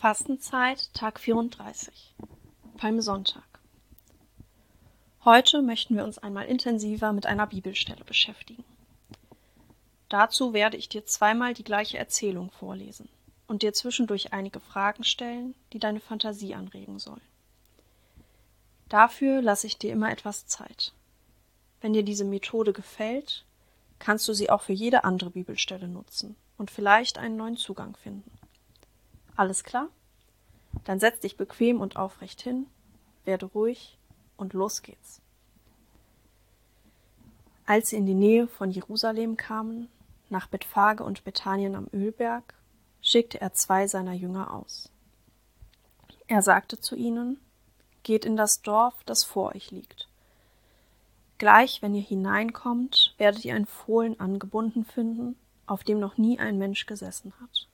Fastenzeit, Tag 34. Palmsonntag. Heute möchten wir uns einmal intensiver mit einer Bibelstelle beschäftigen. Dazu werde ich dir zweimal die gleiche Erzählung vorlesen und dir zwischendurch einige Fragen stellen, die deine Fantasie anregen sollen. Dafür lasse ich dir immer etwas Zeit. Wenn dir diese Methode gefällt, kannst du sie auch für jede andere Bibelstelle nutzen und vielleicht einen neuen Zugang finden. Alles klar? Dann setz dich bequem und aufrecht hin, werde ruhig und los geht's. Als sie in die Nähe von Jerusalem kamen, nach Bethphage und Bethanien am Ölberg, schickte er zwei seiner Jünger aus. Er sagte zu ihnen, Geht in das Dorf, das vor euch liegt. Gleich, wenn ihr hineinkommt, werdet ihr ein Fohlen angebunden finden, auf dem noch nie ein Mensch gesessen hat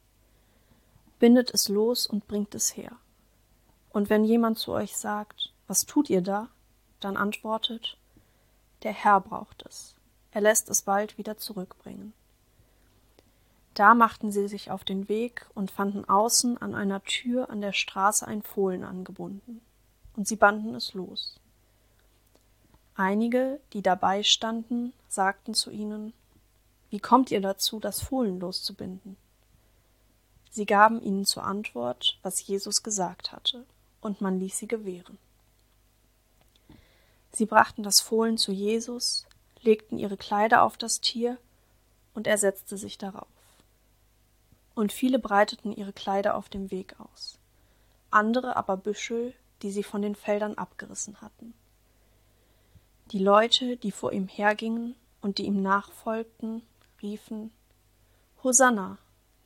bindet es los und bringt es her. Und wenn jemand zu euch sagt, was tut ihr da? Dann antwortet, der Herr braucht es. Er lässt es bald wieder zurückbringen. Da machten sie sich auf den Weg und fanden außen an einer Tür an der Straße ein Fohlen angebunden, und sie banden es los. Einige, die dabei standen, sagten zu ihnen, Wie kommt ihr dazu, das Fohlen loszubinden? Sie gaben ihnen zur Antwort, was Jesus gesagt hatte, und man ließ sie gewähren. Sie brachten das Fohlen zu Jesus, legten ihre Kleider auf das Tier, und er setzte sich darauf. Und viele breiteten ihre Kleider auf dem Weg aus, andere aber Büschel, die sie von den Feldern abgerissen hatten. Die Leute, die vor ihm hergingen und die ihm nachfolgten, riefen Hosanna,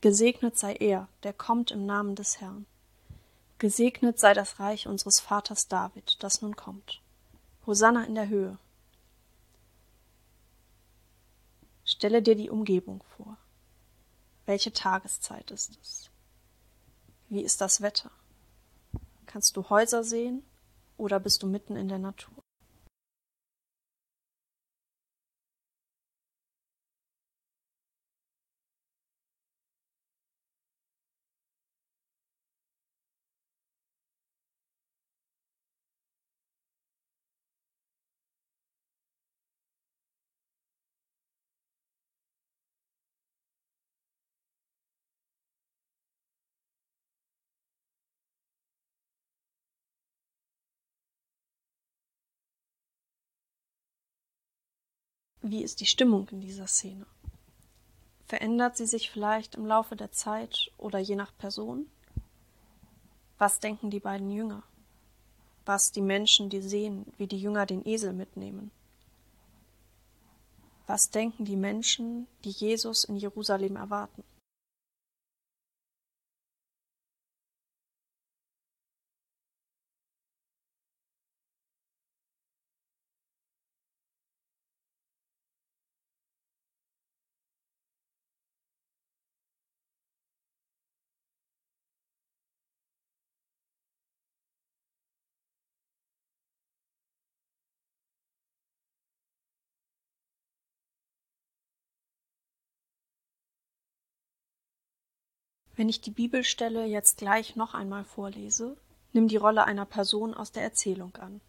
Gesegnet sei er, der kommt im Namen des Herrn. Gesegnet sei das Reich unseres Vaters David, das nun kommt. Hosanna in der Höhe. Stelle dir die Umgebung vor. Welche Tageszeit ist es? Wie ist das Wetter? Kannst du Häuser sehen oder bist du mitten in der Natur? Wie ist die Stimmung in dieser Szene? Verändert sie sich vielleicht im Laufe der Zeit oder je nach Person? Was denken die beiden Jünger? Was die Menschen, die sehen, wie die Jünger den Esel mitnehmen? Was denken die Menschen, die Jesus in Jerusalem erwarten? Wenn ich die Bibelstelle jetzt gleich noch einmal vorlese, nimm die Rolle einer Person aus der Erzählung an.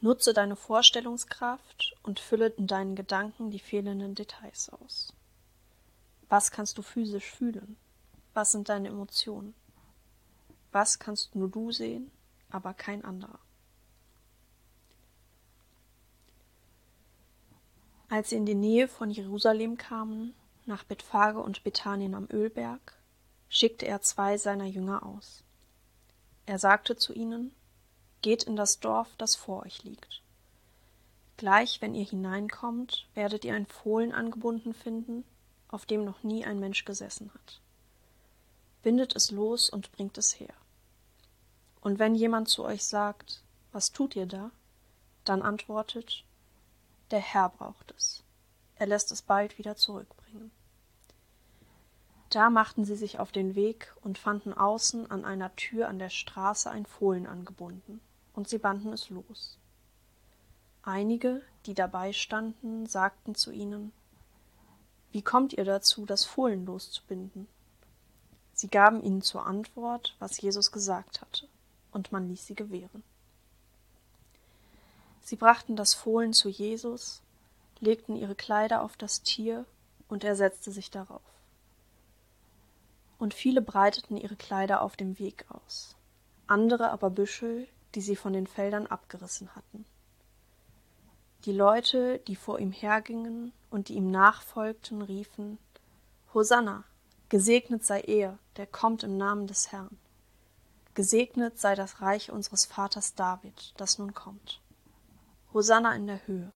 Nutze deine Vorstellungskraft und fülle in deinen Gedanken die fehlenden Details aus. Was kannst du physisch fühlen? Was sind deine Emotionen? Was kannst nur du sehen, aber kein anderer? Als sie in die Nähe von Jerusalem kamen, nach Bethphage und Bethanien am Ölberg, schickte er zwei seiner Jünger aus. Er sagte zu ihnen, Geht in das Dorf, das vor euch liegt. Gleich, wenn ihr hineinkommt, werdet ihr ein Fohlen angebunden finden, auf dem noch nie ein Mensch gesessen hat. Bindet es los und bringt es her. Und wenn jemand zu euch sagt, was tut ihr da? Dann antwortet, der Herr braucht es. Er lässt es bald wieder zurückbringen. Da machten sie sich auf den Weg und fanden außen an einer Tür an der Straße ein Fohlen angebunden, und sie banden es los. Einige, die dabei standen, sagten zu ihnen Wie kommt ihr dazu, das Fohlen loszubinden? Sie gaben ihnen zur Antwort, was Jesus gesagt hatte, und man ließ sie gewähren. Sie brachten das Fohlen zu Jesus, legten ihre Kleider auf das Tier, und er setzte sich darauf. Und viele breiteten ihre Kleider auf dem Weg aus, andere aber Büschel, die sie von den Feldern abgerissen hatten. Die Leute, die vor ihm hergingen und die ihm nachfolgten, riefen Hosanna, gesegnet sei er, der kommt im Namen des Herrn. Gesegnet sei das Reich unseres Vaters David, das nun kommt. Hosanna in der Höhe.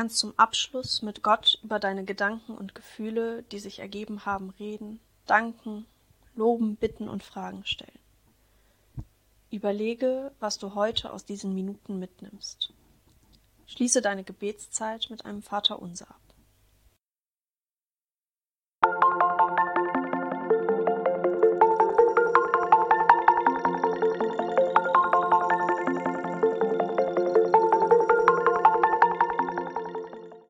Kannst zum Abschluss mit Gott über deine Gedanken und Gefühle, die sich ergeben haben, reden, danken, loben, bitten und Fragen stellen. Überlege, was du heute aus diesen Minuten mitnimmst. Schließe deine Gebetszeit mit einem Vaterunser ab.